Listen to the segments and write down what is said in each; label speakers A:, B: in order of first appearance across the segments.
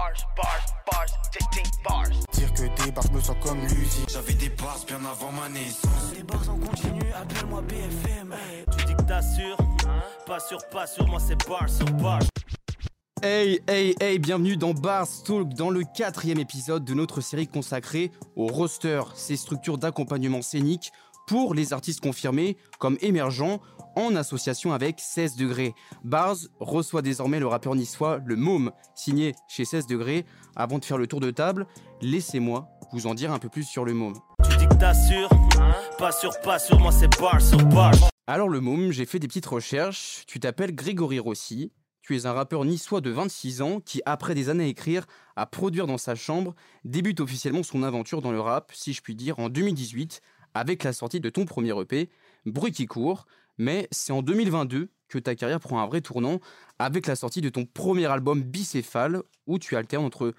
A: bars, bars, bars, bars.
B: Dire que des bars, je me sens comme Lucie.
C: J'avais des bars bien avant ma naissance.
D: Les bars en continu, appelle-moi BFM.
E: Tu dis que t'assures, pas sûr, pas sûr, moi c'est bars sur bars.
F: Hey, hey, hey, bienvenue dans Bars Talk, dans le quatrième épisode de notre série consacrée au roster, ces structures d'accompagnement scénique pour les artistes confirmés comme émergents en association avec 16 degrés. Bars reçoit désormais le rappeur niçois Le Môme, signé chez 16 degrés. Avant de faire le tour de table, laissez-moi vous en dire un peu plus sur Le Môme.
E: Tu dis que t'assures, pas sûr, pas sûr, moi c'est bars sur bars.
F: Alors Le Môme, j'ai fait des petites recherches. Tu t'appelles Grégory Rossi. Tu es un rappeur niçois de 26 ans qui, après des années à écrire, à produire dans sa chambre, débute officiellement son aventure dans le rap, si je puis dire, en 2018, avec la sortie de ton premier EP, Bruit qui court. Mais c'est en 2022 que ta carrière prend un vrai tournant, avec la sortie de ton premier album Bicéphale, où tu alternes entre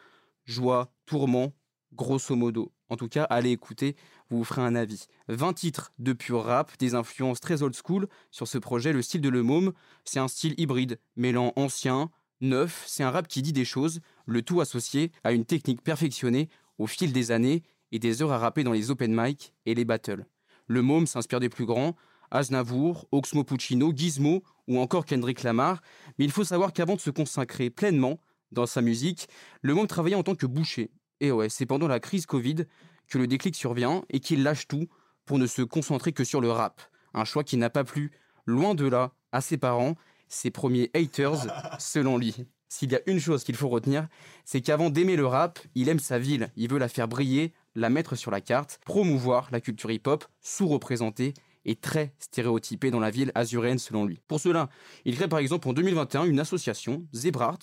F: joie, tourment, grosso modo. En tout cas, allez écouter, vous vous ferez un avis. 20 titres de pur rap, des influences très old school sur ce projet, le style de Le Môme, c'est un style hybride, mêlant ancien, neuf, c'est un rap qui dit des choses, le tout associé à une technique perfectionnée au fil des années et des heures à rapper dans les open mic et les battles. Le Môme s'inspire des plus grands, Aznavour, Oxmo Puccino, Gizmo ou encore Kendrick Lamar, mais il faut savoir qu'avant de se consacrer pleinement dans sa musique, le Môme travaillait en tant que boucher et ouais, c'est pendant la crise Covid que le déclic survient et qu'il lâche tout pour ne se concentrer que sur le rap. Un choix qui n'a pas plu, loin de là, à ses parents, ses premiers haters, selon lui. S'il y a une chose qu'il faut retenir, c'est qu'avant d'aimer le rap, il aime sa ville, il veut la faire briller, la mettre sur la carte, promouvoir la culture hip-hop sous-représentée et très stéréotypée dans la ville azuréenne selon lui. Pour cela, il crée par exemple en 2021 une association, Zebrart,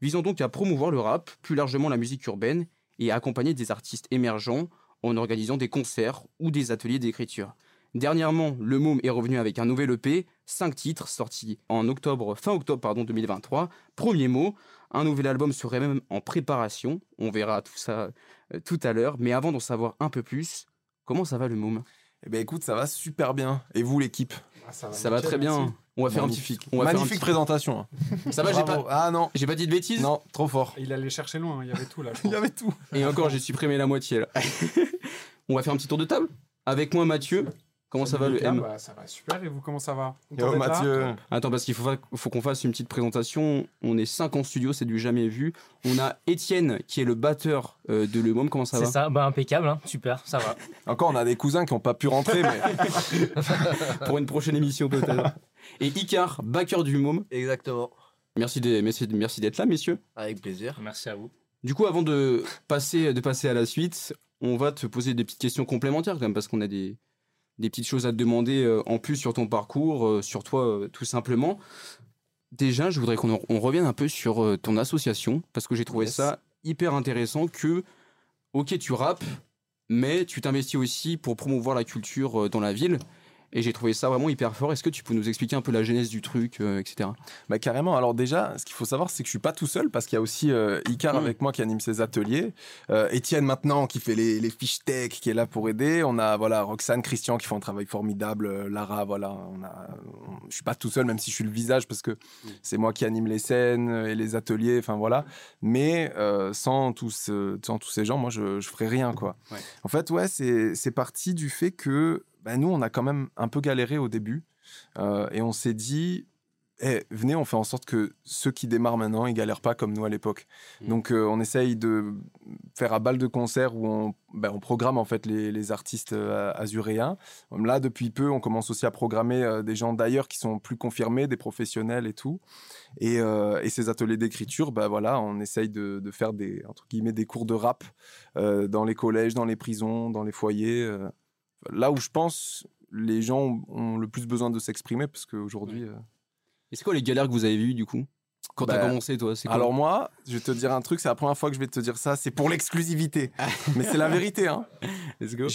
F: visant donc à promouvoir le rap, plus largement la musique urbaine, et à accompagner des artistes émergents en organisant des concerts ou des ateliers d'écriture. Dernièrement, le Môme est revenu avec un nouvel EP, 5 titres, sortis en octobre, fin octobre pardon, 2023. Premier mot, un nouvel album serait même en préparation. On verra tout ça euh, tout à l'heure. Mais avant d'en savoir un peu plus, comment ça va le Môme?
G: Eh ben écoute, ça va super bien. Et vous, l'équipe
H: Ah, ça va,
F: Ça va
H: nickel,
F: très bien.
H: merci.
F: On va faire un
G: Magnifique.
F: petit, on va faire un
G: Magnifique
F: petit-
G: présentation. hein.
F: Ça va, j'ai pas,
G: Ah non,
F: j'ai pas dit de bêtises
G: non, trop fort.
H: Il allait chercher loin, hein, il y avait tout là.
G: Il y avait tout.
F: Et encore, j'ai supprimé la moitié là. on va faire un petit tour de table avec moi, Mathieu. Comment ça va le M?
H: bah, Ça va super, et vous, comment ça va
G: Yo, Mathieu.
F: Attends, parce qu'il faut, fa- faut qu'on fasse une petite présentation. On est 5 en studio, c'est du jamais vu. On a Étienne, qui est le batteur euh, de Le Môme. Comment ça
I: C'est
F: va?
I: ça, bah impeccable, hein. super, ça va.
G: Encore, on a des cousins qui n'ont pas pu rentrer, mais
F: Pour une prochaine émission, peut-être. Et Icar, backer du Môme.
J: Exactement.
F: Merci d'être merci, merci d'être là, messieurs.
J: Avec plaisir.
I: Merci à vous.
F: Du coup, avant de passer, de passer à la suite, on va te poser des petites questions complémentaires, quand même, parce qu'on a des, des petites choses à te demander euh, en plus sur ton parcours, euh, sur toi, euh, tout simplement. Déjà, je voudrais qu'on en- on revienne un peu sur ton association, parce que j'ai trouvé
G: Yes.
F: ça hyper intéressant que, ok, tu rappes, mais tu t'investis aussi pour promouvoir la culture dans la ville. Et j'ai trouvé ça vraiment hyper fort. Est-ce que tu peux nous expliquer un peu la genèse du truc, euh, etc.
G: bah, carrément. Alors déjà, ce qu'il faut savoir, c'est que je suis pas tout seul parce qu'il y a aussi euh, Icar
F: Mm.
G: avec moi qui anime ses ateliers. Euh, Étienne maintenant qui fait les, les fiches tech, qui est là pour aider. On a voilà Roxane, Christian qui font un travail formidable. Lara, voilà. On a, on- je suis pas tout seul, même si je suis le visage parce que c'est moi qui anime les scènes et les ateliers. Enfin voilà. Mais sans tous, sans tous ces gens, moi je, je ferais rien quoi.
F: Ouais.
G: En fait, ouais, c'est c'est parti du fait que bah, nous, on a quand même un peu galéré au début. Euh, et on s'est dit, Eh, venez, on fait en sorte que ceux qui démarrent maintenant, ils galèrent pas comme nous à l'époque.
F: Mhm.
G: Donc, euh, on essaye de faire à balle de concert où on, ben, on programme en fait les, les artistes euh, azuréens. Là, depuis peu, on commence aussi à programmer des gens d'ailleurs qui sont plus confirmés, des professionnels et tout. Et, et ces ateliers d'écriture, bah voilà, on essaye de, de faire des entre guillemets des cours de rap dans les collèges, dans les prisons, dans les foyers. Là où je pense les gens ont, le plus besoin de s'exprimer parce qu'aujourd'hui. euh,
F: Et c'est quoi les galères que vous avez vues, du coup? Quand t'as
G: Bah,
F: commencé, toi c'est quoi?
G: Alors moi, je vais te dire un truc, c'est la première fois que je vais te dire ça, c'est pour l'exclusivité. Mais c'est la vérité. Hein.
F: Let's go.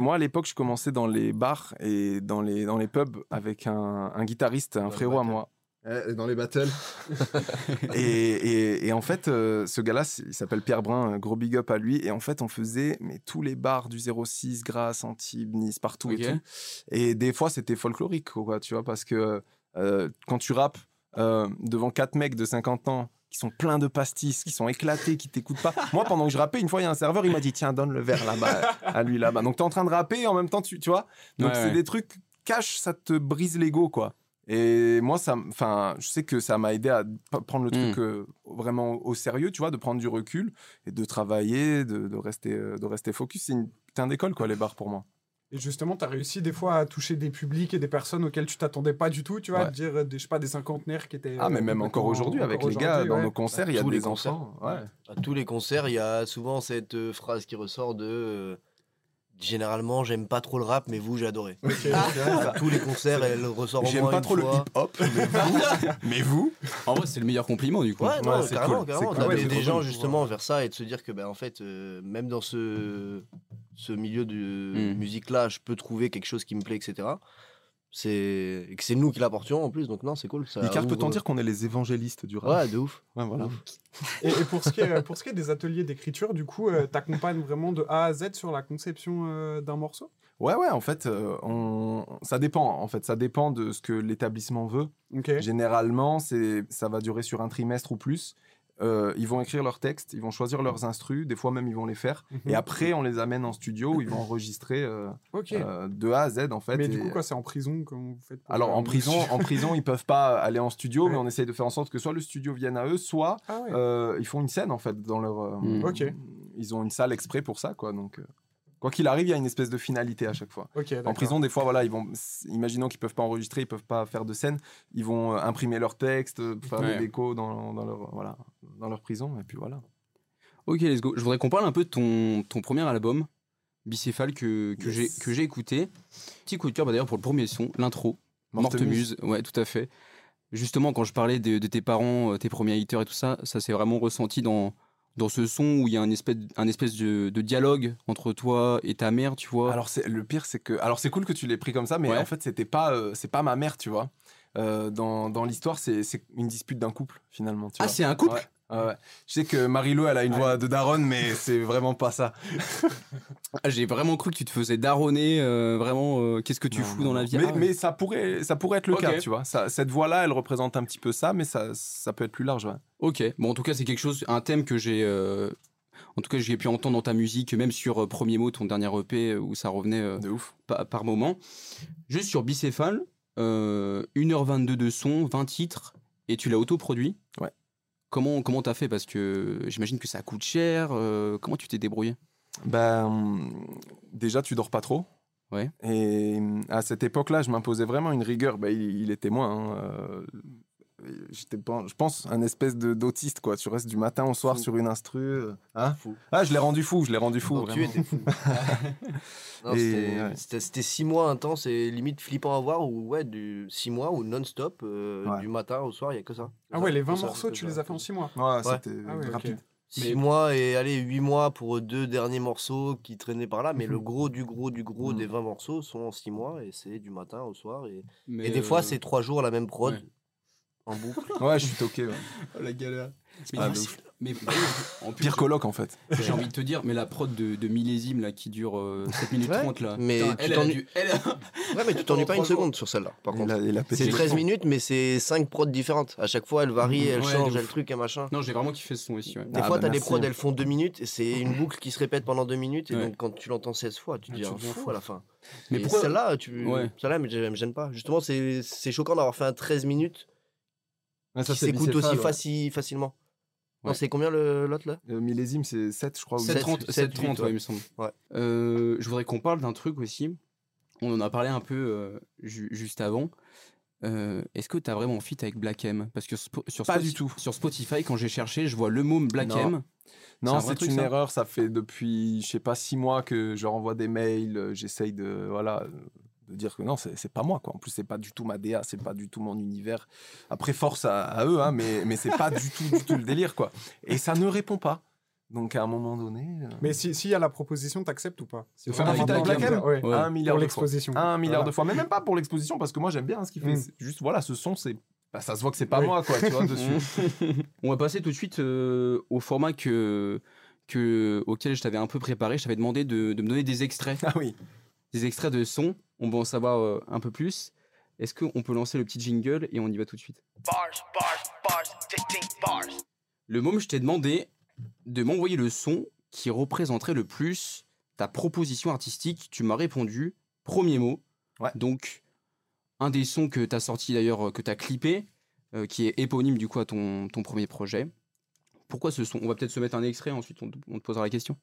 G: Moi, à l'époque, je commençais dans les bars et dans les, dans les pubs avec un, un guitariste, un frérot à
J: battle.
G: moi.
J: Eh, dans les battles.
G: Et, et- et en fait, euh, ce gars-là, il s'appelle Pierre Brun, un gros big up à lui. Et en fait, on faisait mais, tous les bars du 06, Grasse, Antibes, Nice, partout et tout. Et des fois, c'était folklorique, quoi, tu vois, parce que euh, quand tu rappes euh, devant quatre mecs de 50 ans qui sont pleins de pastis, qui sont éclatés, qui t'écoutent pas. Moi, pendant que je rappais, une fois, il y a un serveur, il m'a dit Tiens, donne le verre là-bas, à lui là-bas. Donc, tu es en train de rapper et en même temps, tu, tu vois. Donc,
F: Ouais,
G: c'est
F: ouais.
G: des trucs, cash, ça te brise l'ego, quoi. Et moi, ça, enfin, je sais que ça m'a aidé à prendre le truc
F: Mm.
G: euh, vraiment au sérieux, tu vois, de prendre du recul et de travailler, de, de rester, euh, de rester focus. C'est une putain d'école, quoi, les bars pour moi.
H: Et justement, tu as réussi des fois à toucher des publics et des personnes auxquelles tu t'attendais pas du tout, tu vois,
G: Ouais.
H: dire, des, je sais pas, des cinquantenaires qui étaient.
G: Ah, mais
H: euh,
G: même encore aujourd'hui, avec
H: encore
G: les gars, dans nos concerts, il y a
J: tous les
G: des
J: concerts.
G: enfants. Ouais.
J: À tous les concerts, il y a souvent cette euh, phrase qui ressort de euh, Généralement, j'aime pas trop le rap, mais vous, j'ai adoré. À tous les concerts, elle ressort au
G: J'aime pas
J: une
G: trop le hip-hop, mais vous, mais vous
F: En vrai, c'est le meilleur compliment du coup.
J: Ouais, non,
G: Ouais, c'est
J: carrément,
G: cool,
J: carrément.
G: cool.
H: Ouais,
J: des gens
H: cool.
J: justement vers ça et de se dire que, ben, en fait, euh, même dans ce, ce milieu de
F: Mm.
J: musique-là, je peux trouver quelque chose qui me plaît, etc. C'est et que c'est nous qui l'apportions en plus, donc non, c'est cool. Ça
G: peut-on
J: ouvre-
G: dire qu'on est les évangélistes du rap
J: Ouais, de ouf.
G: Ouais, voilà.
H: Et, et pour, ce qui est, pour ce qui est des ateliers d'écriture, du coup, tu t'accompagnes vraiment de A à Z sur la conception euh, d'un morceau?
G: Ouais, ouais, en fait, euh, on... ça dépend. En fait, ça dépend de ce que l'établissement veut. Généralement, c'est, ça va durer sur un trimestre ou plus. Euh, ils vont écrire leurs textes, ils vont choisir leurs instrus, des fois même ils vont les faire.
H: Mhm.
G: Et après, on les amène en studio où ils vont enregistrer euh, euh, de A à Z en fait.
H: mais
G: Et-
H: du coup, quoi, c'est en prison comment vous faites
G: Alors en prison, en prison, ils peuvent pas aller en studio, mais on essaye de faire en sorte que soit le studio vienne à eux, soit
H: Ah ouais.
G: euh, ils font une scène en fait dans leur.
F: Mm.
H: Ok.
G: Ils ont une salle exprès pour ça, quoi. Donc, euh, quoi qu'il arrive, il y a une espèce de finalité à chaque fois. En prison, des fois, voilà, ils vont, imaginons qu'ils peuvent pas enregistrer, ils peuvent pas faire de scène, ils vont euh, imprimer leurs textes, euh, faire
F: Ouais.
G: des décos dans, dans leur, voilà, dans leur prison, et puis voilà.
F: Ok, let's go. Je voudrais qu'on parle un peu de ton, ton premier album, Bicéphale, que, que j'ai
G: Yes.
F: que j'ai écouté. Petit coup de cœur bah, d'ailleurs pour le premier son, l'intro.
G: Morte
F: Morte Muse, ouais, tout à fait. Justement, quand je parlais de, de tes parents, euh, tes premiers haters et tout ça, ça s'est vraiment ressenti dans, dans ce son où il y a un espèce, un espèce de, de dialogue entre toi et ta mère, tu vois.
G: Alors, c'est, le pire, c'est que, alors c'est cool que tu l'aies pris comme ça, mais
F: Ouais.
G: en fait, c'était pas, euh, c'est pas ma mère, tu vois. Euh, dans, dans l'histoire, c'est, c'est une dispute d'un couple, finalement. Tu
F: ah, c'est un couple?
G: Ouais, ouais. Je sais que Marilo, elle a une voix de daronne, mais c'est vraiment pas ça.
F: Ah, J'ai vraiment cru que tu te faisais daronner, euh, vraiment, euh, qu'est-ce que tu
G: Non,
F: fous
G: non,
F: dans la vie?
G: Mais,
F: Ah,
G: mais ça, pourrait, ça pourrait être le
F: Ok.
G: cas, tu vois. Ça, cette voix-là, elle représente un petit peu ça, mais ça, ça peut être plus large. ouais.
F: Ok, bon en tout cas c'est quelque chose, un thème que j'ai, euh, en tout cas j'ai pu entendre dans ta musique, même sur euh, Premier Mot, ton dernier EP, euh, où ça revenait euh,
G: De ouf.
F: pa- par moment. Juste sur Bicéphale, euh, 1h22 de son, 20 titres, et tu l'as autoproduit?
G: Ouais.
F: Comment comment t'as fait? Parce que j'imagine que ça coûte cher. euh, comment tu t'es débrouillé?
G: Ben, déjà, tu dors pas trop.
F: Ouais.
G: Et à cette époque-là, je m'imposais vraiment une rigueur. Ben, il, il est témoin. hein, euh, J'étais pas, je pense, un espèce de d'autiste, quoi. Tu restes du matin au soir
J: Fou.
G: sur une instru. euh, hein
J: Fou.
G: ah, je l'ai rendu fou, je l'ai rendu fou.
J: Non, tu étais fou. Non,
G: Et,
J: c'était-
G: ouais.
J: C'était c'était six mois intenses et limite flippant à voir, ou ouais, du six mois ou non-stop, euh,
G: Ouais.
J: du matin au soir, il n'y a que ça.
H: Ah ouais, les 20
J: Que ça,
H: morceaux, tu les as fait en 6 mois.
G: Ouais, c'était
H: Ah ouais,
G: rapide.
J: Six
F: Mais-
J: mois et allez, huit mois pour deux derniers morceaux qui traînaient par là, mais le gros du gros du gros
G: Mhm.
J: des 20 morceaux sont en six mois et c'est du matin au soir. Et, et des fois,
F: euh,
J: c'est trois jours la même prod
F: ouais.
J: En boucle.
G: Ouais, je suis toqué. ouais.
F: la galère. Mais,
G: Ah,
F: en plus,
G: Pire coloc, en fait.
F: j'ai envie de te dire, mais la prod de, de millésime là qui dure euh, 7 minutes
J: Ouais,
F: 30 là.
J: mais
F: Putain,
J: tu
F: elle, elle a
J: t'ennuies-
F: dû- elle a-
J: Ouais, mais tu t'ennuies pas une seconde sur celle-là, par contre. C'est
G: les
J: 13
G: plombs.
J: minutes, mais c'est 5 prods différentes. À chaque fois, elle varie, elle
F: Ouais,
J: change, elle truc, et machin.
F: Non, j'ai vraiment kiffé ce son aussi. ouais.
J: Des
G: Ah
J: fois,
G: bah
J: t'as des prods, elles font 2 minutes, et c'est une boucle qui se répète pendant 2 minutes, et
F: Ouais.
J: donc quand tu l'entends 16 fois, tu te
H: Ah,
J: dis
H: tu
J: un fou
H: fou.
J: à la fin.
F: Mais
J: celle-là, tu... Celle-là, mais me gêne pas. Justement, c'est c'est choquant d'avoir fait un 13 minutes
G: Ça,
J: qui s'écoute aussi
G: bicéphale, ouais.
J: faci- facilement.
F: Ouais.
J: c'est combien le- l'autre là?
G: Euh, millésime, c'est 7, je crois. ou
F: 730,
J: 7,
F: 730,
J: 8,
F: ouais, il me semble.
J: Ouais.
F: Euh, je voudrais qu'on parle d'un truc aussi. On en a parlé un peu euh, ju- juste avant. Euh, Est-ce que tu as vraiment fit avec Black M? Parce que sur,
G: Pas du tout.
F: sur Spotify, quand j'ai cherché, je vois le môme Black
G: Non.
F: M.
G: Non,
F: C'est un
G: une
F: ça
G: erreur. Ça fait depuis, je sais pas, six mois que je renvoie des mails. euh, J'essaye de, voilà, de dire que non, c'est c'est pas moi. Quoi. En plus, c'est pas du tout ma DA, c'est pas du tout mon univers. Après, force à, à eux, hein, mais, mais c'est pas du tout, du tout le délire. quoi. Et ça ne répond pas. Donc, à un moment donné, euh,
H: Mais si- s'il y a la proposition, t'acceptes ou pas? Si
G: De faire
H: vraiment
G: un feat avec
H: M ouais.
F: Ouais.
G: un milliard
H: Pour
G: de fois.
H: l'exposition.
G: Un milliard
H: Voilà.
G: de fois. Mais même pas pour l'exposition, parce que moi, j'aime bien ce qu'il fait.
H: Mm.
G: Juste, voilà, ce son, c'est. bah, ça se voit que c'est pas
H: Oui.
G: moi, quoi, tu vois, dessus.
F: On va passer tout de suite euh, au format que, que, auquel je t'avais un peu préparé. Je t'avais demandé de, de me donner des extraits,
G: ah oui.
F: Des extraits de sons. On va en savoir euh, un peu plus. Est-ce qu'on peut lancer le petit jingle et on y va tout de suite?
A: Bars, bars, bars, 15 bars.
F: Le môme, je t'ai demandé de m'envoyer le son qui représenterait le plus ta proposition artistique. Tu m'as répondu, premier mot.
G: Ouais.
F: Donc, un des sons que tu as sorti d'ailleurs, euh, que tu as clippé, euh, qui est éponyme du coup à ton, ton premier projet. Pourquoi ce son? On va peut-être se mettre un extrait, ensuite on te, on te posera la question.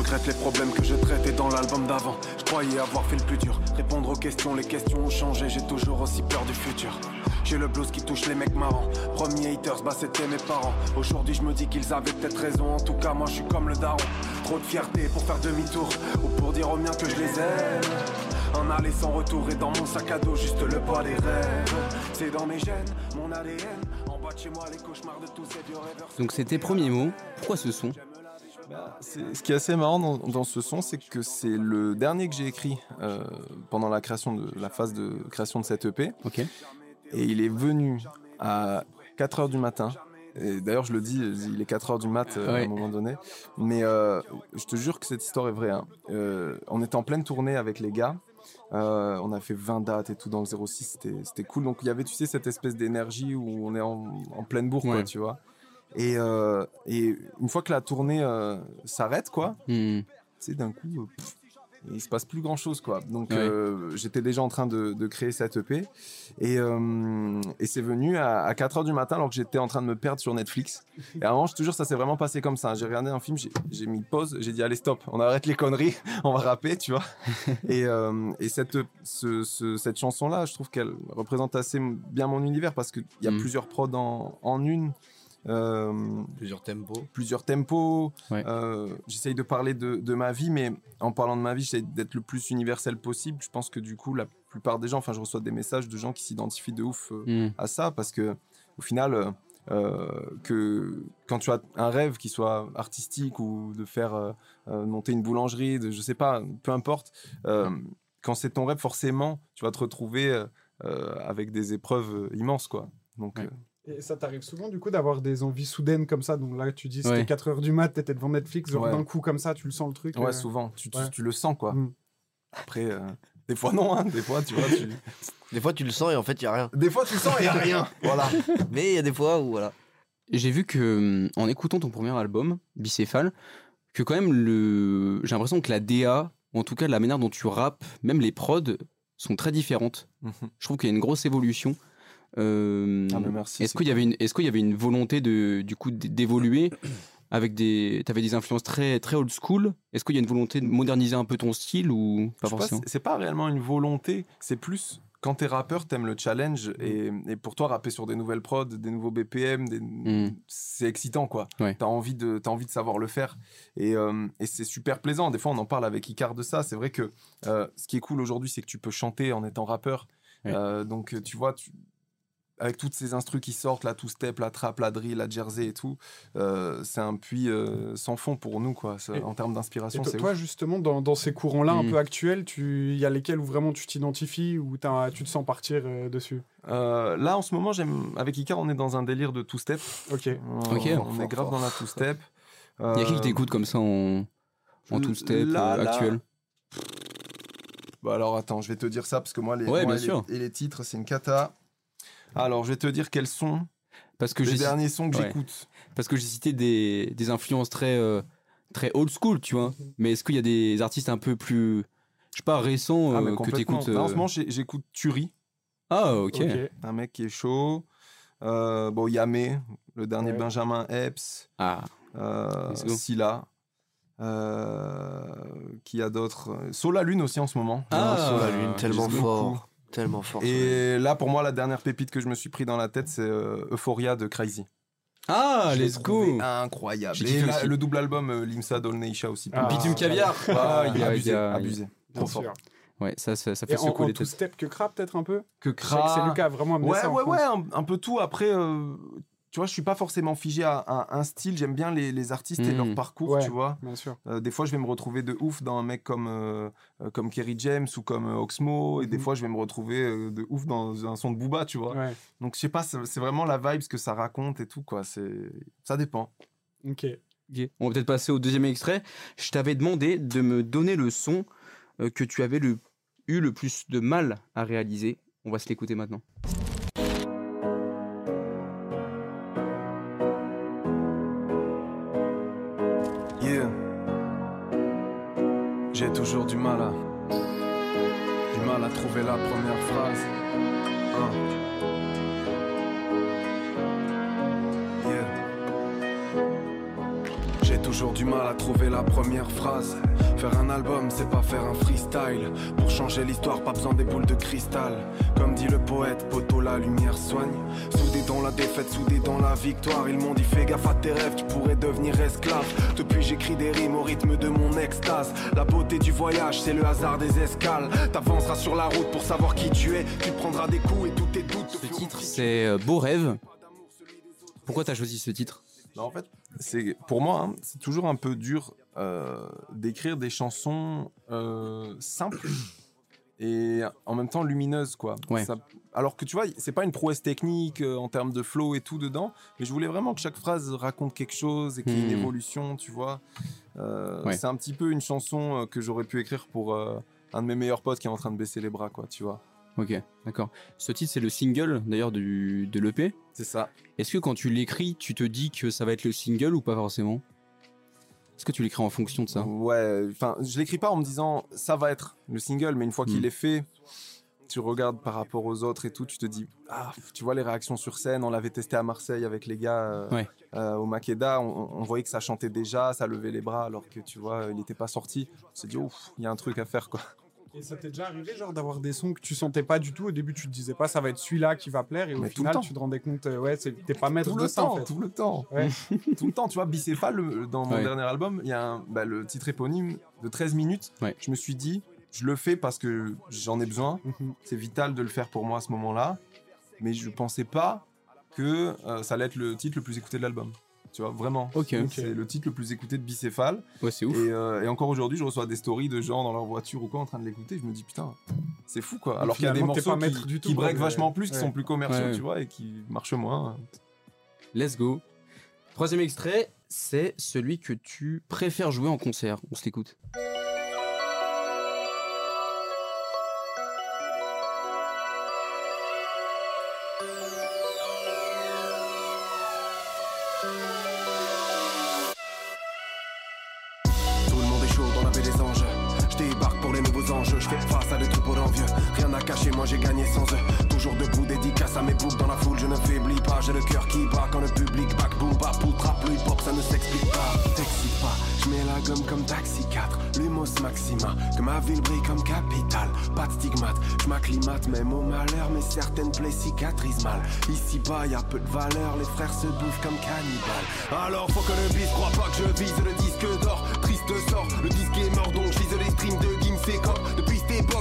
C: Regrette les problèmes que je traitais dans l'album d'avant. Je croyais avoir fait le plus dur. Répondre aux questions, les questions ont changé. J'ai toujours aussi peur du futur. J'ai le blues qui touche les mecs marrants. Premier haters, bah c'était mes parents. Aujourd'hui, je me dis qu'ils avaient peut-être raison. En tout cas, moi je suis comme le daron. Trop de fierté pour faire demi-tour. Ou pour dire aux miens que je les aime. Un aller sans retour et dans mon sac à dos, juste le poids des rêves. C'est dans mes gènes, mon ADN. En bas de chez moi, les cauchemars de tous ces vieux rêveurs.
F: Donc c'était premier mot. Pourquoi ce son?
G: Bah, ce qui est assez marrant dans, dans ce son, c'est que c'est le dernier que j'ai écrit euh, pendant la création de la phase de création de cette EP. Et il est venu à 4 heures du matin. Et d'ailleurs, je le dis, il est 4 heures du mat euh, à un moment donné. Mais euh, je te jure que cette histoire est vraie. hein. On était en pleine tournée avec les gars. Euh, on a fait 20 dates et tout dans le 06. C'était, c'était cool. Donc il y avait, tu sais, cette espèce d'énergie où on est en, en pleine bourre, quoi, tu vois. Et, euh, et une fois que la tournée euh, s'arrête, quoi,
F: Hmm.
G: tu sais, d'un coup, euh, pff, il se passe plus grand chose, quoi. Donc,
F: Ouais.
G: euh, j'étais déjà en train de, de créer cette EP. Et, et c'est venu à, à 4 heures du matin, alors que j'étais en train de me perdre sur Netflix. Et à un moment, je te jure, ça s'est vraiment passé comme ça. J'ai regardé un film, j'ai- mis pause, j'ai dit, allez, stop, on arrête les conneries, on va rapper, tu vois. et et cette, ce- ce- cette chanson-là, je trouve qu'elle représente assez bien mon univers parce qu'il y a
F: Mhm.
G: plusieurs prods en, en une. Euh,
J: Plusieurs tempos.
G: plusieurs tempos.
F: Ouais.
G: Euh, j'essaye de parler de, de ma vie, mais en parlant de ma vie, j'essaye d'être le plus universel possible. Je pense que du coup, la plupart des gens, enfin, je reçois des messages de gens qui s'identifient de ouf euh,
F: Hmm.
G: à ça, parce que au final, que quand tu as un rêve qui soit artistique ou de faire euh, euh, monter une boulangerie, de, je sais pas, peu importe, euh, quand c'est ton rêve, forcément, tu vas te retrouver euh, euh, avec des épreuves immenses, quoi. Donc,
F: Ouais.
G: Euh,
H: Et ça t'arrive souvent du coup d'avoir des envies soudaines comme ça? Donc là, tu dis c'était
F: Ouais.
H: 4 heures du mat, t'étais devant Netflix, genre
G: Ouais.
H: d'un coup comme ça, tu le sens le truc.
G: Ouais,
H: euh,
G: souvent. Tu, tu-
H: ouais.
G: tu le sens, quoi.
H: Mm.
G: Après, euh, des fois, non. Hein, des fois, tu vois. Tu...
J: Des fois, tu le sens et en fait, il y a rien.
G: Des fois, tu le sens et il a rien. Voilà.
J: Mais il y a des fois où, voilà.
F: J'ai vu que, hum, en écoutant ton premier album, Bicéphale, que quand même, le... j'ai l'impression que la DA, ou en tout cas la manière dont tu rappes, même les prods, sont très différentes.
G: Mhm.
F: Je trouve qu'il y a une grosse évolution. Euh,
G: Ah,
F: Est-ce qu'il y avait une, est-ce qu'il y avait une volonté de, du coup, d'évoluer avec des, t'avais des influences très, très old school? Est-ce qu'il y a une volonté de moderniser un peu ton style ou pas
G: Je
F: forcément?
G: c'est- pas réellement une volonté. C'est plus quand t'es rappeur, t'aimes le challenge et, et pour toi, rapper sur des nouvelles prods, des nouveaux BPM, des-
F: Mm.
G: c'est excitant quoi.
F: Ouais.
G: T'as envie de, t'as envie de savoir le faire et, euh, et c'est super plaisant. Des fois, on en parle avec Icar de ça. C'est vrai que euh, ce qui est cool aujourd'hui, c'est que tu peux chanter en étant rappeur.
F: Ouais.
G: Euh, donc tu vois, tu- avec toutes ces instrus qui sortent, la two-step, la trap, la drill, la jersey et tout, euh, c'est un puits euh, sans fond pour nous quoi. Ça,
H: Et-
G: en termes
H: Et
G: d'inspiration,
H: to-
G: c'est
H: toi,
G: ouf.
H: justement, dans, dans ces courants-là un
F: Mm.
H: peu actuels, tu- il y a lesquels où vraiment tu t'identifies, ou t'as- tu te sens partir euh, dessus?
G: Euh, là, en ce moment, j'aime avec Icar, on est dans un délire de two-step.
H: Ok.
G: On,
F: Ok.
G: on est grave dans la two-step.
F: Il y a qui qui t'écoute comme ça en, en two step
G: là, là,
F: actuel?
G: Bah alors attends, je vais te dire ça parce que moi, les,
F: Ouais,
G: moi,
F: bien
G: et
F: sûr.
G: les, et les titres, c'est une cata. Alors, je vais te dire quels sont
F: Parce que
G: les derniers sons que
F: ouais.
G: j'écoute.
F: parce que j'ai cité des, des influences très euh, très old school, tu vois. Mais est-ce qu'il y a des artistes un peu plus je sais pas récents
G: Ah,
F: euh, que t'écoutes
G: Là, en
F: euh,
G: ce moment, j'ai- j'écoute Turi,
F: Ah ok.
H: Ok.
G: un mec qui est chaud. Euh, bon, Yamé, le dernier
H: Ouais.
G: Benjamin Epps.
F: Ah
G: Euh. Scylla. Euh, qui a d'autres? Sola Lune aussi en ce moment.
F: Ah,
J: Sur la lune, tellement fort. Tellement fort.
G: Et là, pour moi, la dernière pépite que je me suis pris dans la tête, c'est euh, Euphoria de Crazy.
F: ah
G: Je
F: let's go.
G: Incroyable. Et la- le double album euh, Limsa Dolneisha aussi.
H: Ah,
F: Bitume caviar.
G: Ah, il est abusé. Trop fort.
H: sûr.
F: Ouais ça ça, ça
H: Et
F: fait
H: en,
F: secouer
H: en
F: les
H: two
F: têtes.
H: step que Kra peut-être un peu
G: Que
H: que c'est
G: Kra.
H: Lucas a vraiment amené
G: Ouais,
H: ça en
G: ouais,
H: France.
G: ouais, un, un peu tout. Après, euh, tu vois, je suis pas forcément figé à, à un style. J'aime bien les, les artistes et leur parcours,
H: Ouais.
G: tu vois.
H: Bien sûr.
G: Euh, des fois, je vais me retrouver de ouf dans un mec comme, euh, euh, comme Kerry James ou comme euh, Oxmo. Et des
H: Mhm.
G: fois, je vais me retrouver de ouf dans un son de Booba, tu vois.
H: Ouais.
G: Donc, je sais pas, c'est vraiment la vibe, ce que ça raconte et tout, quoi. C'est- Ça dépend.
H: Ok.
F: Ok. On va peut-être passer au deuxième extrait. Je t'avais demandé de me donner le son que tu avais le- eu le plus de mal à réaliser. On va se l'écouter maintenant.
C: Mal à. Du mal à trouver la première phrase. Hein. Toujours du mal à trouver la première phrase. Faire un album, c'est pas faire un freestyle. Pour changer l'histoire, pas besoin des boules de cristal. Comme dit le poète, poteau, la lumière soigne. Soudé dans la défaite, soudé dans la victoire. Ils m'ont dit fais gaffe à tes rêves, tu pourrais devenir esclave. Depuis j'écris des rimes au rythme de mon extase. La beauté du voyage, c'est le hasard des escales. T'avanceras sur la route pour savoir qui tu es. Tu prendras des coups et tous tes doutes. te
F: Ce titre, c'est euh, Beau rêve. Pourquoi t'as choisi ce titre?
G: Bah, en fait, c'est pour moi, hein, c'est toujours un peu dur euh, d'écrire des chansons euh, simples et en même temps lumineuses, quoi.
F: Ouais.
G: Ça- alors que tu vois, c'est pas une prouesse technique euh, en termes de flow et tout dedans, mais je voulais vraiment que chaque phrase raconte quelque chose et qu'il y ait une
F: Hmm.
G: évolution, tu vois.
F: Ouais.
G: C'est un petit peu une chanson que j'aurais pu écrire pour un de mes meilleurs potes qui est en train de baisser les bras, quoi, tu vois.
F: Ok, d'accord. Ce titre, c'est le single d'ailleurs du- de l'EP.
G: C'est ça.
F: Est-ce que quand tu l'écris, tu te dis que ça va être le single ou pas forcément? Est-ce que tu l'écris en fonction de ça?
G: Ouais, enfin, je l'écris pas en me disant ça va être le single, mais une fois qu'il
F: Hmm.
G: est fait, tu regardes par rapport aux autres et tout, tu te dis, ah, tu vois les réactions sur scène, on l'avait testé à Marseille avec les gars euh,
F: Ouais.
G: euh, au Makeda, on, on voyait que ça chantait déjà, ça levait les bras alors que tu vois, il n'était pas sorti. On s'est dit, ouf, il y a un truc à faire quoi.
H: Et ça t'est déjà arrivé, genre, d'avoir des sons que tu sentais pas du tout? Au début, tu te disais pas, ça va être celui-là qui va plaire, et au
G: Mais
H: final, tu te rendais compte, euh, ouais, c'est- t'es pas maître
G: Tout
H: de
G: le
H: ça,
G: temps,
H: en fait.
G: tout le temps.
H: Ouais.
G: tout le temps, tu vois, Bicéphale, le- dans mon
F: Ouais.
G: dernier album, il y a un- bah, le titre éponyme de 13 minutes.
F: Ouais.
G: Je me suis dit, je le fais parce que j'en ai besoin.
H: Mhm.
G: c'est vital de le faire pour moi à ce moment-là. Mais je pensais pas que euh, ça allait être le titre le plus écouté de l'album. Tu vois, vraiment.
F: Ok.
G: C'est le titre le plus écouté de Bicéphale.
F: Ouais, c'est ouf.
G: Et, euh, et encore aujourd'hui, je reçois des stories de gens dans leur voiture ou quoi en train de l'écouter. Je me dis, putain, c'est fou quoi. Alors qu'il y a des morceaux qui,
H: du tout,
G: qui break vachement plus, qui sont plus commerciaux,
F: Ouais, ouais.
G: tu vois, et qui marchent moins.
F: Let's go. Troisième extrait, c'est celui que tu préfères jouer en concert. On se l'écoute.
C: J'ai le cœur qui bat quand le public back boom bap ou trap. Le hip hop ça ne s'explique pas. T'excite pas, je mets la gomme comme Taxi 4. Lumos Maxima, que ma ville brille comme capitale. Pas de stigmate, je m'acclimate même au malheur. Mais certaines plaies cicatrisent mal. Ici bas, y a peu de valeur. Les frères se bouffent comme cannibales. Alors faut que le bis croit pas que je vise le disque d'or. Triste sort, le disque est mort donc je les streams de Gims et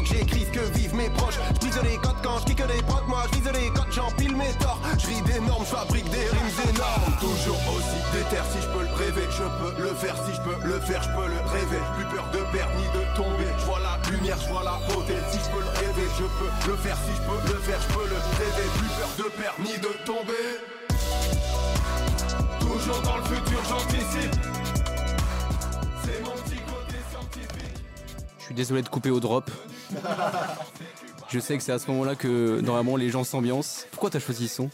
C: j'écris ce que vivent mes proches. Je les codes quand je kick des procs, moi je les codes, j'empile mes torts. Je ris des normes, fabrique des rimes énormes. Toujours aussi déter si je peux le rêver, je peux le faire si je peux le faire, je peux le rêver. Plus peur de perdre ni de tomber. Je vois la lumière, je vois la beauté. Si je peux le rêver, je peux le faire si je peux le faire, je peux le rêver. Plus peur de perdre ni de tomber. Toujours dans le futur, j'anticipe.
F: Suis désolé de couper au drop. Je sais que c'est à ce moment-là que normalement les gens s'ambiancent. Pourquoi t'as choisi ce son?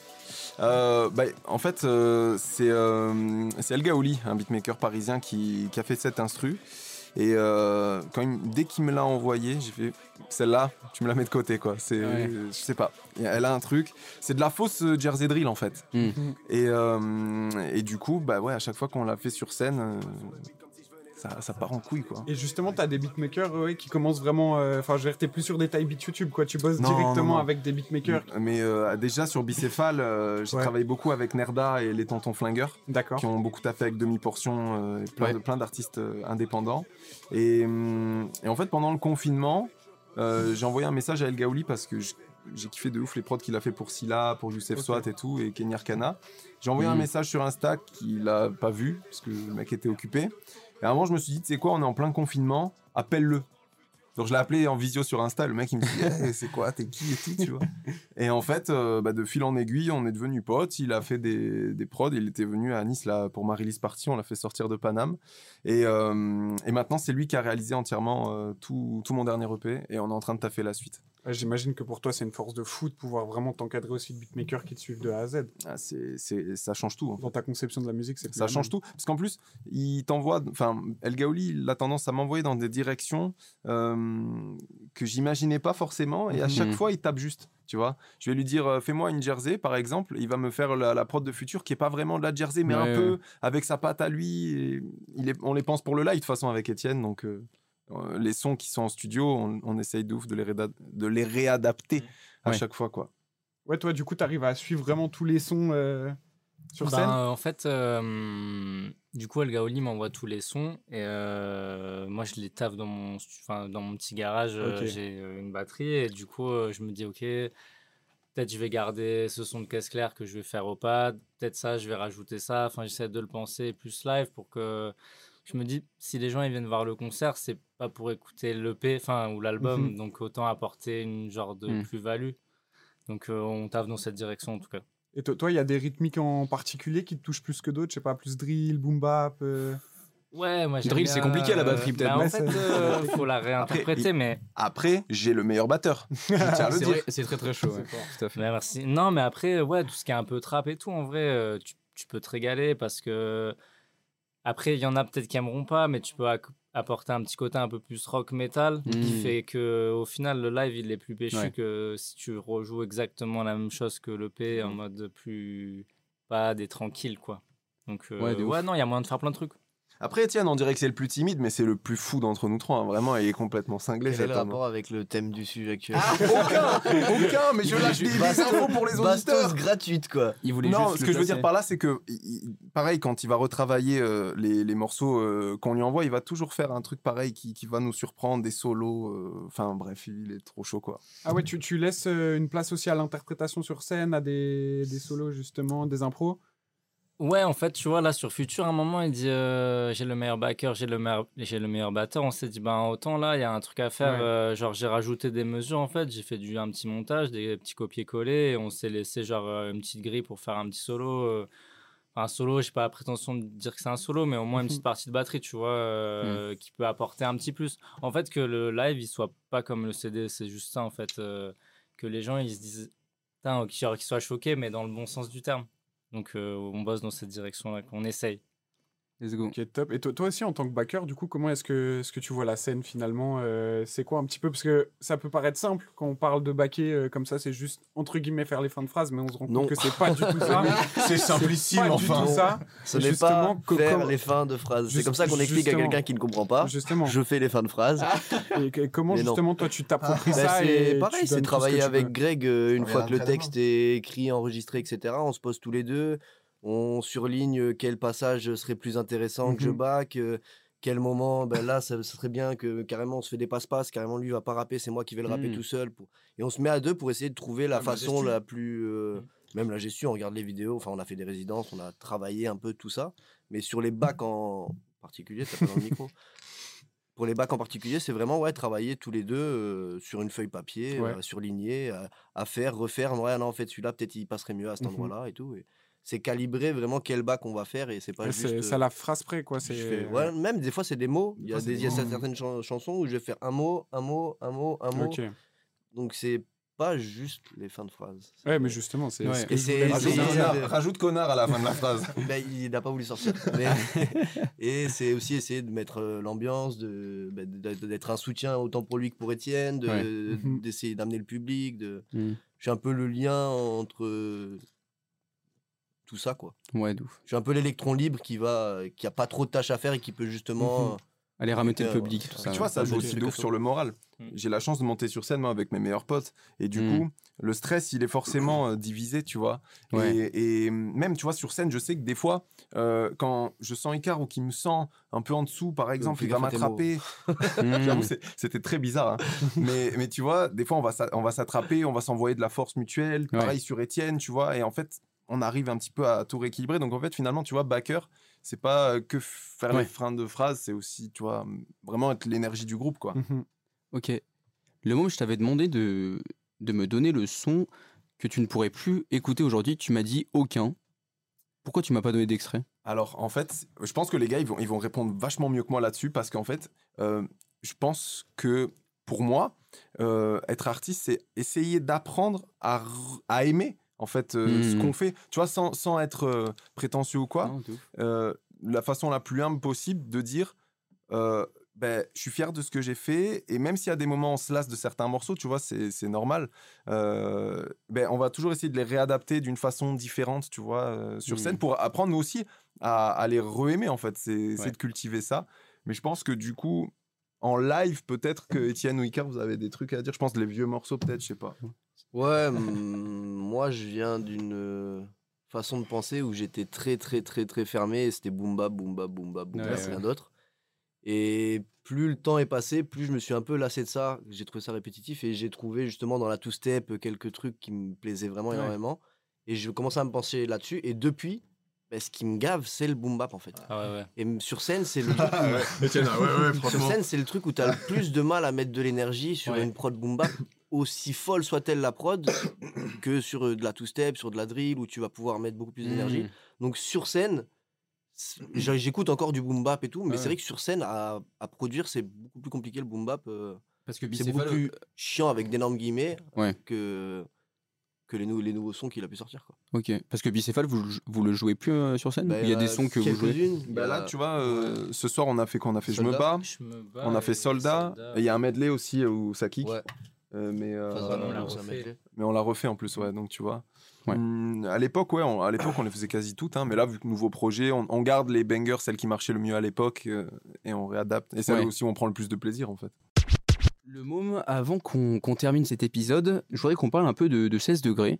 G: Euh, bah, en fait, euh, c'est euh, Gaouli, un beatmaker parisien qui, qui a fait cet instru. Et euh, quand il- dès qu'il me l'a envoyé, j'ai fait celle-là, tu me la mets de côté quoi. C'est,
F: Ouais.
G: je sais pas, elle a un truc. C'est de la fausse Jersey drill en fait.
F: Hmm.
G: Et, et du coup, bah ouais, à chaque fois qu'on l'a fait sur scène, ça, ça part en couille quoi.
H: Et justement, t'as des beatmakers ouais, qui commencent vraiment. euh, Enfin, je veux dire, t'es plus sur des tailles beat YouTube, quoi. Tu bosses
G: Non,
H: directement
G: non, non.
H: avec des beatmakers.
G: Mais euh, déjà sur Bicéphale, euh, j'ai
H: Ouais.
G: travaillé beaucoup avec Nerda et les Tontons Flingueurs.
H: D'accord.
G: qui ont beaucoup taffé avec demi-portion, euh, et plein
F: Ouais.
G: de plein d'artistes euh, indépendants. Et, hum, et en fait, pendant le confinement, euh, j'ai envoyé un message à El Gaouli parce que je- j'ai kiffé de ouf les prods qu'il a fait pour Silla, pour Youssef. Swat et tout, et Kenny Arcana. J'ai envoyé un
F: Mhm.
G: message sur Insta qu'il a pas vu, parce que le mec était occupé. Et à un moment, je me suis dit, tu sais quoi, on est en plein confinement, appelle-le. Donc je l'ai appelé en visio sur Insta, le mec il me dit Eh, c'est quoi, t'es qui et tout, tu vois. Et en fait, euh, bah, de fil en aiguille, on est devenus potes. Il a fait des, des prods, il était venu à Nice là, pour ma release party, on l'a fait sortir de Paname. Et, euh, et maintenant, c'est lui qui a réalisé entièrement euh, tout, tout mon dernier EP et on est en train de taffer la suite.
H: Ouais, J'imagine que pour toi, c'est une force de fou de pouvoir vraiment t'encadrer aussi de beatmakers qui te suivent de A à Z.
G: Ah, c'est, c'est- ça change tout. en fait.
H: Dans ta conception de la musique, c'est plus
G: Ça change
H: même.
G: tout. Parce qu'en plus, il t'envoie. Enfin, El Gaoli, il a tendance à m'envoyer dans des directions euh, que j'imaginais pas forcément. Et à chaque
F: Mhm.
G: fois, il tape juste. Tu vois Je vais lui dire, euh, fais-moi une jersey, par exemple. Il va me faire la, la prod de futur qui est pas vraiment de la jersey, mais
F: Ouais,
G: un peu avec sa patte à lui. Et il est- on les pense pour le live, de toute façon, avec Étienne. Donc, euh, euh, les sons qui sont en studio, on, on essaye de ouf de les, réda- de les réadapter à
F: Ouais.
G: chaque fois, quoi.
H: Ouais, toi, du coup, tu arrives à suivre vraiment tous les sons euh, sur
I: Ben,
H: scène?
I: euh, En fait, euh, du coup, El Gaoli m'envoie tous les sons et euh, moi, je les taffe dans mon, stu- enfin, dans mon petit garage. euh. J'ai une batterie et du coup, euh, je me dis, ok, peut-être je vais garder ce son de caisse claire que je vais faire au pad. Peut-être ça, je vais rajouter ça. Enfin, j'essaie de le penser plus live pour que je me dis, si les gens ils viennent voir le concert, c'est pas pour écouter l'EP, enfin, ou l'album,
H: Mhm.
I: donc autant apporter une genre de
F: Mhm.
I: plus-value. Donc, euh, on taffe dans cette direction en tout cas.
H: Et to- toi, il y a des rythmiques en particulier qui te touchent plus que d'autres? Je sais pas, plus drill, boom bap euh,
I: Ouais, moi
F: Drill, c'est compliqué à la batterie, peut-être,
I: bah, en fait, euh, faut la réinterpréter, mais.
G: Après, j'ai le meilleur batteur.
F: C'est
G: dire.
F: vrai, c'est très très chaud. ouais. Tout à fait.
I: mais merci. Non, mais après, ouais, tout ce qui est un peu trap et tout, en vrai, tu, tu peux te régaler parce que. Après, il y en a peut-être qui aimeront pas, mais tu peux apporter un petit côté un peu plus rock metal qui
F: Mhm.
I: fait que au final le live il est plus péchu
F: Ouais.
I: que si tu rejoues exactement la même chose que le P en mode plus pas des tranquilles quoi. Donc euh,
F: Ouais,
I: non, il y a moyen de faire plein de trucs.
G: Après, Étienne, on dirait que c'est le plus timide, mais c'est le plus fou d'entre nous trois. hein. Vraiment, il est complètement cinglé,
J: Quel est le
G: homme.
J: rapport avec le thème du sujet actuel
G: Ah, aucun Aucun Mais je lâche des, des infos pour les
J: Bastos
G: auditeurs
J: gratuite, quoi.
F: Il voulait
G: Non,
F: juste
G: ce que je veux dire par là, c'est que, il- il- pareil, quand il va retravailler euh, les, les morceaux euh, qu'on lui envoie, il va toujours faire un truc pareil qui, qui va nous surprendre, des solos. euh, Enfin, bref, il est trop chaud, quoi.
H: Ah ouais, tu, tu laisses euh, une place aussi à l'interprétation sur scène, à des, des solos justement, des impros
I: Ouais, en fait, tu vois, là, sur Future, à un moment, il dit euh, j'ai le meilleur backer, j'ai le meilleur, j'ai le meilleur batteur. On s'est dit, ben, autant là, il y a un truc à faire.
H: Ouais.
I: euh, genre, j'ai rajouté des mesures, en fait. J'ai fait du, un petit montage, des petits copier-coller. Et on s'est laissé, genre, euh, une petite grille pour faire un petit solo. un solo, j'ai pas la prétention de dire que c'est un solo, mais au moins une petite partie de batterie, tu vois, euh, qui peut apporter un petit plus. En fait, que le live, il soit pas comme le CD, c'est juste ça, en fait. que les gens, ils se disent, putain, qu'ils soient choqués, mais dans le bon sens du terme. Donc euh, on bosse dans cette direction-là, qu'on essaye.
F: Let's go.
H: Ok, top. Et toi, toi aussi, en tant que backer, du coup, comment est-ce que, est-ce que tu vois la scène finalement euh, C'est quoi un petit peu? Parce que ça peut paraître simple quand on parle de backer euh, comme ça, c'est juste entre guillemets faire les fins de phrase, mais on se rend
J: Non.
H: compte que c'est pas du tout ça.
G: C'est
H: C'est pas du tout ça.
J: Ce n'est pas faire
H: comment-
J: les fins de phrases. C'est comme ça qu'on explique à quelqu'un qui ne comprend pas.
H: Justement.
J: Je fais les fins de phrases.
H: Et que- comment
J: Mais non.
H: justement toi tu t'appropries
J: Bah,
H: ça
J: c'est pareil, c'est travailler avec. Greg euh, une fois que le texte est écrit, enregistré, etc. On se pose tous les deux, on surligne quel passage serait plus intéressant que je
H: Mhm.
J: back, euh, quel moment, ben là, ça, ça serait bien que carrément on se fait des passe-passe, carrément lui va pas rapper, c'est moi qui vais le rapper tout seul. pour- Et on se met à deux pour essayer de trouver la
H: Comme la
J: façon la plus. euh,
I: Mhm.
J: Même la gestion, on regarde les vidéos, enfin on a fait des résidences, on a travaillé un peu tout ça. Mais sur les bacs en particulier, t'as pas dans le micro. Pour les bacs en particulier, c'est vraiment ouais, travailler tous les deux euh, sur une feuille papier,
H: Ouais.
J: euh, surligner, à, faire, refaire. Ouais, non, en fait, celui-là, peut-être il passerait mieux à cet endroit-là et tout. Et c'est calibrer vraiment quel bac on va faire et c'est pas
H: Ouais,
J: juste.
H: c'est
J: euh,
H: à la phrase près quoi.
J: fais- ouais, même des fois, c'est des mots. Il y a, des, y a certaines chan- chansons où je vais faire un mot, un mot, un mot, un mot.
H: Ok.
J: Donc, c'est pas juste les fins de phrases.
H: Ouais, mais justement, c'est
F: Ouais.
H: ce.
G: Rajoute, connard, rajoute connard à la fin de la phrase.
J: Ben, il n'a pas voulu sortir. Mais- et c'est aussi essayer de mettre euh, l'ambiance, de, ben, de- d'être un soutien autant pour lui que pour Étienne, de-
F: Ouais.
J: D'essayer d'amener le public. De...
F: Mm.
J: Je suis un peu le lien entre tout ça, quoi.
F: Ouais, d'ouf.
J: Je suis un peu l'électron libre qui va, qui a pas trop de tâches à faire et qui peut justement
H: Mhm.
J: euh,
F: Aller rameuter le
J: Ouais,
F: public,
J: ouais.
F: tout ça.
G: tu vois, ça joue aussi
J: c'est
G: de ouf
J: comme
G: sur le moral.
I: Mm.
G: J'ai la chance de monter sur scène, moi, avec mes meilleurs potes. Et du
F: Mm.
G: coup, le stress, il est forcément euh, divisé, tu vois.
F: Ouais.
G: Et, et même, tu vois, sur scène, je sais que des fois, euh, quand je sens Icar ou qu'il me sent un peu en dessous, par exemple, il va m'attraper. J'avoue, c'est- c'était très bizarre. hein. mais, mais tu vois, des fois, on va s'a- on va s'attraper, on va s'envoyer de la force mutuelle.
F: Ouais.
G: Pareil sur Étienne, tu vois. Et en fait, on arrive un petit peu à tout rééquilibrer. Donc, en fait, finalement, tu vois, backer, c'est pas euh, que faire
F: Ouais.
G: les freins de phrase, c'est aussi, tu vois, vraiment être l'énergie du groupe, quoi.
H: Mhm.
F: Ok. Le moment où je t'avais demandé de, de me donner le son que tu ne pourrais plus écouter aujourd'hui, tu m'as dit aucun. Pourquoi tu m'as pas donné d'extrait?
G: Alors, en fait, je pense que les gars, ils vont, ils vont répondre vachement mieux que moi là-dessus parce qu'en fait, euh, je pense que pour moi, euh, être artiste, c'est essayer d'apprendre à, à aimer en fait euh, ce
F: Mhm.
G: qu'on fait. Tu vois, sans, sans être euh, prétentieux ou quoi,
F: Non,
G: euh, la façon la plus humble possible de dire ben, je suis fier de ce que j'ai fait et même s'il y a des moments où on se lasse de certains morceaux, tu vois, c'est normal. ben, on va toujours essayer de les réadapter d'une façon différente, tu vois, sur scène pour apprendre nous aussi à, à les re-aimer en fait. C'est
F: Ouais.
G: de cultiver ça. Mais je pense que du coup, en live, peut-être que Étienne ou Icar, vous avez des trucs à dire? Je pense les vieux morceaux, peut-être, je sais pas.
J: Ouais, moi je viens d'une euh, façon de penser où j'étais très très très très fermé. et C'était boom bap, boom bap, boom bap, boom
F: Ouais,
J: bap,
F: ouais.
J: rien d'autre. Et plus le temps est passé, plus je me suis un peu lassé de ça. J'ai trouvé ça répétitif et j'ai trouvé justement dans la two-step quelques trucs qui me plaisaient vraiment
H: Ouais.
J: énormément. Et je commençais à me pencher là-dessus. Et depuis, bah, ce qui me gave, c'est le boom bap en fait.
I: Ah ouais, ouais.
J: Et sur scène, c'est le truc où-
G: Étienne, ouais, ouais,
J: sur scène, c'est le truc où tu as le plus de mal à mettre de l'énergie sur
I: Ouais.
J: une prod boom bap, aussi folle soit-elle la prod, que sur euh, de la two-step, sur de la drill, où tu vas pouvoir mettre beaucoup plus d'énergie.
F: Mmh.
J: Donc sur scène, j'a- j'écoute encore du boom bap et tout, mais
F: Ouais.
J: c'est vrai que sur scène, à, à produire, c'est beaucoup plus compliqué le boom bap. euh,
F: Parce que
J: c'est beaucoup
F: Bicéphale,
J: plus chiant avec d'énormes guillemets
F: Ouais.
J: que, que les, nou- les nouveaux sons qu'il a pu sortir. Quoi.
F: Ok. Parce que Bicéphale, vous, vous le jouez plus euh, sur scène?
J: Bah,
F: Il y a des
J: euh,
F: sons que vous jouez?
G: Bah là, tu vois, euh, ce soir, on a fait quoi? On a fait Je me bats.
I: Je me bats
G: On a fait Soldat. Et il y a un medley aussi euh, où ça kick.
J: Ouais.
G: Euh, mais, euh,
I: on refait.
G: mais on l'a refait en plus, ouais. Donc tu vois.
F: Ouais.
G: Hum, à l'époque, ouais, on, à l'époque, on les faisait quasi toutes. Hein, mais là, vu que nouveau projet, on, on garde les bangers, celles qui marchaient le mieux à l'époque, euh, et on réadapte. Et c'est
F: Ouais.
G: là aussi où on prend le plus de plaisir, en fait.
F: Le môme, avant qu'on qu'on termine cet épisode, je voudrais qu'on parle un peu de, de 16 degrés.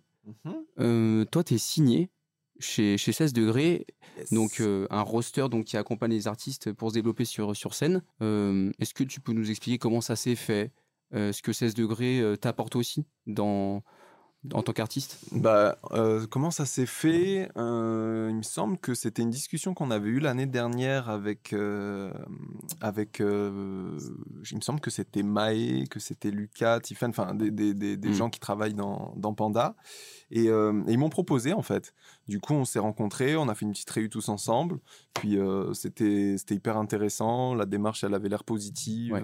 F: Euh, toi, tu es signé chez, chez 16 degrés, donc euh, un roster donc, qui accompagne les artistes pour se développer sur, sur scène. Euh, Est-ce que tu peux nous expliquer comment ça s'est fait? Euh, Ce que 16 degrés euh, t'apporte aussi dans, en tant qu'artiste?
G: Bah, euh, comment ça s'est fait? Euh, Il me semble que c'était une discussion qu'on avait eue l'année dernière avec, euh, avec euh, il me semble que c'était Maë, que c'était Lucas, Tiffen, enfin des, des, des, des
F: Mm.
G: gens qui travaillent dans, dans Panda. Et, euh, et ils m'ont proposé en fait. Du coup, on s'est rencontrés, on a fait une petite réunion tous ensemble. Puis euh, c'était c'était hyper intéressant. La démarche, elle avait l'air positive.
F: Ouais.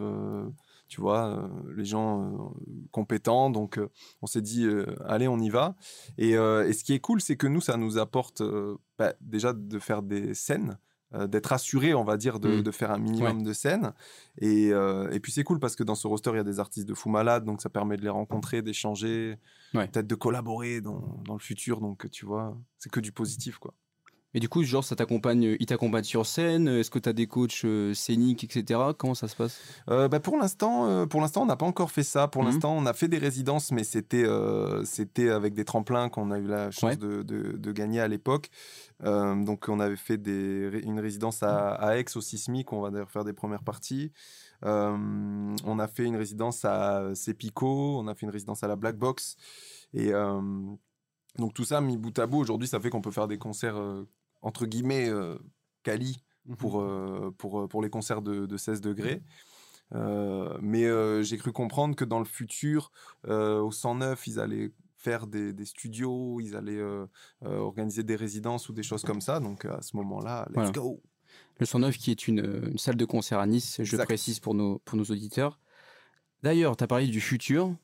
G: Tu vois, euh, les gens euh, compétents. Donc, euh, on s'est dit, allez, on y va. Et, et ce qui est cool, c'est que nous, ça nous apporte bah, déjà de faire des scènes, d'être assuré, on va dire, de,
F: Mm.
G: de faire un minimum de scènes. Et, euh, et puis, c'est cool parce que dans ce roster, il y a des artistes de fou malade, donc ça permet de les rencontrer, d'échanger,
F: Ouais.
G: peut-être de collaborer dans, dans le futur. Donc, tu vois, c'est que du positif, quoi.
F: Et du coup, genre, ça t'accompagne, il t'accompagne sur scène Est-ce que tu as des coachs euh, scéniques, etc. Comment ça se passe?
G: Euh, bah, pour l'instant, euh, pour l'instant, on n'a pas encore fait ça. Pour
F: Mhm.
G: l'instant, on a fait des résidences, mais c'était euh, c'était avec des tremplins qu'on a eu la chance
F: Ouais.
G: de, de- de gagner à l'époque. Euh, donc, on avait fait des, une résidence à, à Aix au Sismic. On va d'ailleurs faire des premières parties. Euh, on a fait une résidence à Sepico. On a fait une résidence à la Black Box. Et euh, donc tout ça mis bout à bout, aujourd'hui, ça fait qu'on peut faire des concerts euh, entre guillemets euh, quali pour, euh, pour, euh, pour les concerts de, de 16 degrés. Euh, mais j'ai cru comprendre que dans le futur, au 109, ils allaient faire des, des studios, ils allaient euh, euh, organiser des résidences ou des choses comme ça. Donc à ce moment-là, let's
F: Voilà.
G: go.
F: Le 109 qui est une, une salle de concert à Nice, je
G: Exact.
F: précise pour nos, pour nos auditeurs. D'ailleurs, tu as parlé du futur.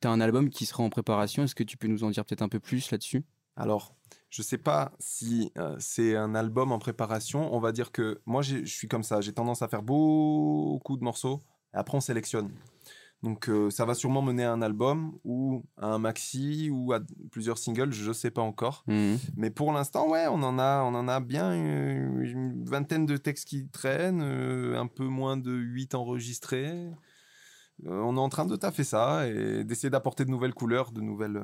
F: Tu as un album qui sera en préparation. Est-ce que tu peux nous en dire peut-être un peu plus là-dessus?
G: Alors, je sais pas si euh, c'est un album en préparation. On va dire que moi, je suis comme ça. J'ai tendance à faire beaucoup de morceaux. Et après, on sélectionne. Donc euh, ça va sûrement mener à un album ou à un maxi ou à plusieurs singles, je sais pas encore.
F: Mhm.
G: Mais pour l'instant, ouais, on en a, on en a bien euh, une vingtaine de textes qui traînent, euh, un peu moins de 8 enregistrés. On est en train de taffer ça et d'essayer d'apporter de nouvelles couleurs, de nouvelles.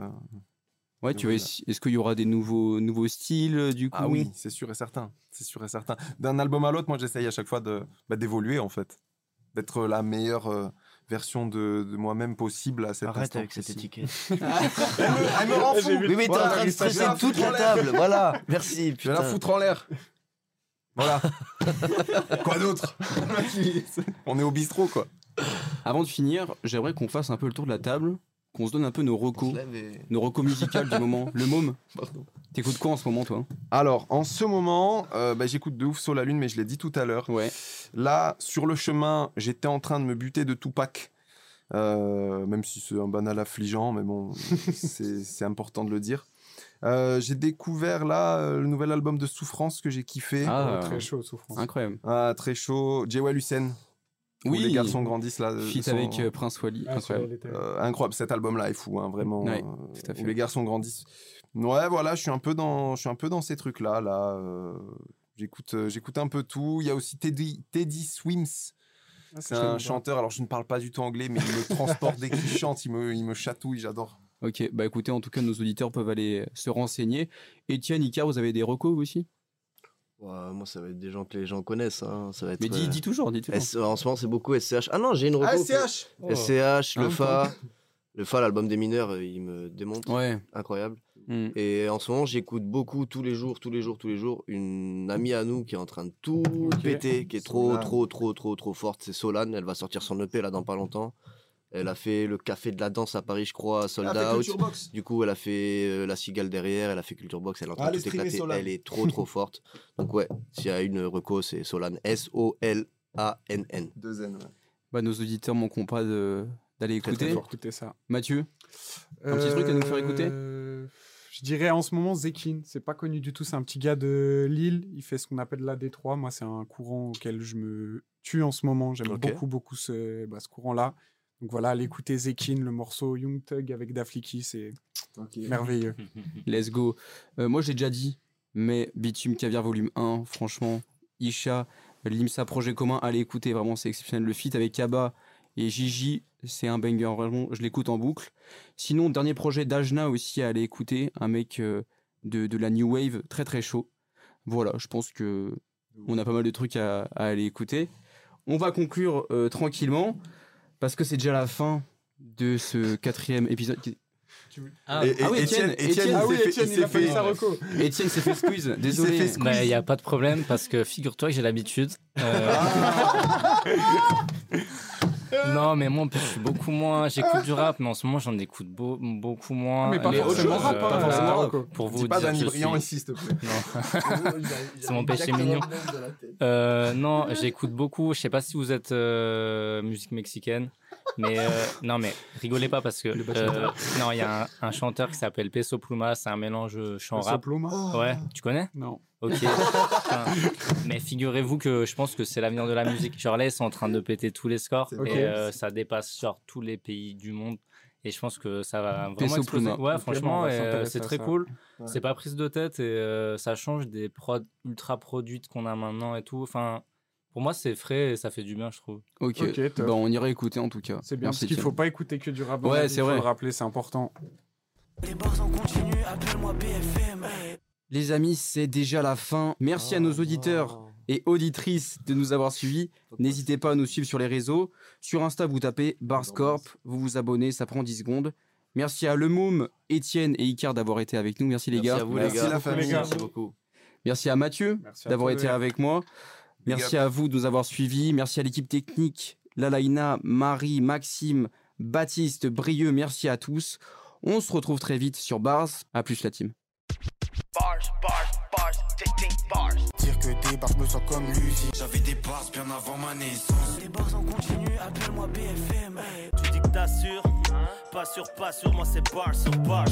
F: Ouais, tu vois,
G: Voilà.
F: est- est-ce qu'il y aura des nouveaux, nouveaux styles euh, du coup?
G: Ah oui, c'est sûr et certain. C'est sûr et certain. D'un album à l'autre, moi, j'essaye à chaque fois de bah, d'évoluer en fait, d'être la meilleure euh, version de, de moi-même possible à cet
J: Arrête
G: instant
J: avec cette étiquette.
G: elle, me, elle me rend fou.
J: Oui, mais t'es
G: Voilà,
J: en train de
G: je vais
J: stresser toute la
G: en l'air.
J: table. Voilà, merci.
G: Je vais la
J: putain.
G: foutre en l'air. Voilà. quoi d'autre? On est au bistrot quoi.
F: Avant de finir, j'aimerais qu'on fasse un peu le tour de la table, qu'on se donne un peu nos recos,
J: et-
F: nos recos musicales du moment. Le môme, t'écoutes quoi en ce moment toi?
G: Alors, en ce moment, euh, bah, j'écoute de ouf Sur la Lune, mais je l'ai dit tout à l'heure.
F: Ouais.
G: Là, sur le chemin, j'étais en train de me buter de Tupac. Euh, même si c'est un banal affligeant, mais bon, c'est c'est important de le dire. Euh, j'ai découvert là euh, le nouvel album de Souffrance que j'ai kiffé.
F: Ah,
H: Très chaud, souffrance.
F: incroyable.
G: Ah, très chaud. Jewel Hussein. Où
F: Oui,
G: les garçons grandissent là. son-
F: avec euh, Prince Wally,
H: Ah,
F: incroyable.
G: Euh, incroyable, cet album-là est fou, hein, vraiment.
F: Ouais,
G: euh,
F: tout à fait.
G: Où les garçons grandissent. Ouais, voilà, je suis un peu dans, je suis un peu dans ces trucs-là. Là, euh, j'écoute, j'écoute un peu tout. Il y a aussi Teddy, Teddy Swims.
H: Ah,
G: C'est un chanteur. Alors, je ne parle pas du tout anglais, mais il me transporte dès qu'il chante. Il me, il me chatouille. J'adore.
F: Ok, bah écoutez, en tout cas, nos auditeurs peuvent aller se renseigner. Etienne, Icar, vous avez des recos vous aussi?
J: Ouais, moi, ça va être des gens que les gens connaissent. hein. Ça va être,
F: Mais dis,
J: euh,
F: dis toujours, dis toujours.
J: S- en ce moment, c'est beaucoup SCH. Ah non, j'ai une reco.
G: SCH
J: SCH,
F: Hein,
J: le Fa. Le Fa, l'album des mineurs, euh, il me démonte.
F: Ouais.
J: Incroyable.
F: Hmm.
J: Et en ce moment, j'écoute beaucoup, tous les jours, tous les jours, tous les jours, une amie à nous qui est en train de tout péter, qui est trop,
G: Solane.
J: trop, trop, trop, trop forte. C'est Solane. Elle va sortir son EP là dans pas longtemps. Elle a fait le café de la danse à Paris, je crois, sold out.
G: Box.
J: Du coup, elle a fait euh, la cigale derrière, elle a fait Culture Box, elle est en train
G: Allez
J: de tout éclater. Elle est trop, trop forte. Donc, ouais, s'il y a une reco, c'est Solane. S-O-L-A-N-N.
G: Deux N. ouais.
F: Bah, nos auditeurs manqueront pas de- d'aller
J: Très,
F: écouter.
J: très
H: Faut écouter ça.
F: Mathieu Un petit truc à nous faire écouter?
H: Euh, Je dirais en ce moment Zekin. C'est pas connu du tout. C'est un petit gars de Lille. Il fait ce qu'on appelle la D3. Moi, c'est un courant auquel je me tue en ce moment. J'aime beaucoup, beaucoup ce, bah, ce courant-là. Donc voilà, allez écouter Zekin, le morceau Young Thug avec Dafliki. C'est merveilleux.
F: Let's go. Euh, moi, j'ai déjà dit, mais Bitume Caviar Volume 1, franchement, Isha, l'IMSA Projet Commun, allez écouter, vraiment, c'est exceptionnel. Le feat avec Kaba et Gigi, c'est un banger, vraiment, je l'écoute en boucle. Sinon, dernier projet d'Ajna aussi à aller écouter, un mec euh, de, de la New Wave, très très chaud. Voilà, je pense que on a pas mal de trucs à, à aller écouter. On va conclure euh, tranquillement, parce que c'est déjà la fin de ce quatrième épisode.
I: Ah,
G: Et- et-
F: Ah oui, Étienne,
G: Étienne,
F: Étienne,
G: il
H: Ah
G: s'est
H: oui,
G: fait-
H: Etienne,
G: il
H: a
G: fait-
H: sa reco.
F: Etienne s'est fait squeeze,
G: s'est
F: désolé.
G: fait squeeze.
I: Bah, il n'y a pas de problème parce que figure-toi que j'ai l'habitude. Euh, non, mais moi, en plus, je suis beaucoup moins. J'écoute du rap, mais en ce moment, j'en écoute beau- beaucoup moins.
H: Mais pas
I: Les
H: forcément
I: autres
H: hein, pas forcément.
I: Pour vous
G: Dis pas
I: dire,
G: Danny Briand
I: suis-
G: ici, s'il te plaît.
I: C'est mon péché mignon. Euh, non, j'écoute beaucoup. Je sais pas si vous êtes euh, musique mexicaine, mais euh, non, mais rigolez pas parce que euh, non, il y a un, un chanteur qui s'appelle Peso Pluma. C'est un mélange chant
H: Peso
I: rap.
H: Pluma
I: Ouais, tu connais?
H: Non.
I: Ok. Mais figurez-vous que je pense que c'est l'avenir de la musique. Genre là, ils sont en train de péter tous les scores et euh, ça dépasse genre tous les pays du monde. Et je pense que ça va vraiment exploser. Ouais, franchement, euh, c'est très
H: ça.
I: cool.
G: Ouais.
I: C'est pas prise de tête et euh, ça change des prods ultra produites qu'on a maintenant et tout. Enfin, pour moi, c'est frais et ça fait du bien, je trouve.
F: Ok,
H: Ok, top.
F: Bah, on ira écouter en tout cas.
H: C'est bien,
F: Merci,
H: parce qu'il faut pas écouter que du rap.
F: Ouais, c'est
H: faut
F: vrai.
H: le rappeler, c'est important.
D: Les bars en continu, appelle-moi BFM.
F: Les amis, c'est déjà la fin. Merci à nos auditeurs et auditrices de nous avoir suivis. N'hésitez pas à nous suivre sur les réseaux. Sur Insta, vous tapez Barscorp, vous vous abonnez, ça prend 10 secondes. Merci à Le Môme, Étienne et Icar d'avoir été avec nous. Merci les
J: Merci
F: gars.
J: à vous,
G: Merci
J: les gars.
G: la famille.
J: Merci beaucoup.
F: Merci à Mathieu d'avoir été avec moi. Merci à vous de nous avoir suivis. Merci à l'équipe technique, Lalaina, Marie, Maxime, Baptiste, Brieux. Merci à tous. On se retrouve très vite sur Bars. À plus la team.
B: Que des bars, je me sens comme Lucie.
D: J'avais des bars bien avant ma naissance. Les bars en continu, appelle-moi BFM. hey.
E: Tu dis que t'assures Pas sûr, pas sûr, moi c'est bar sur bar.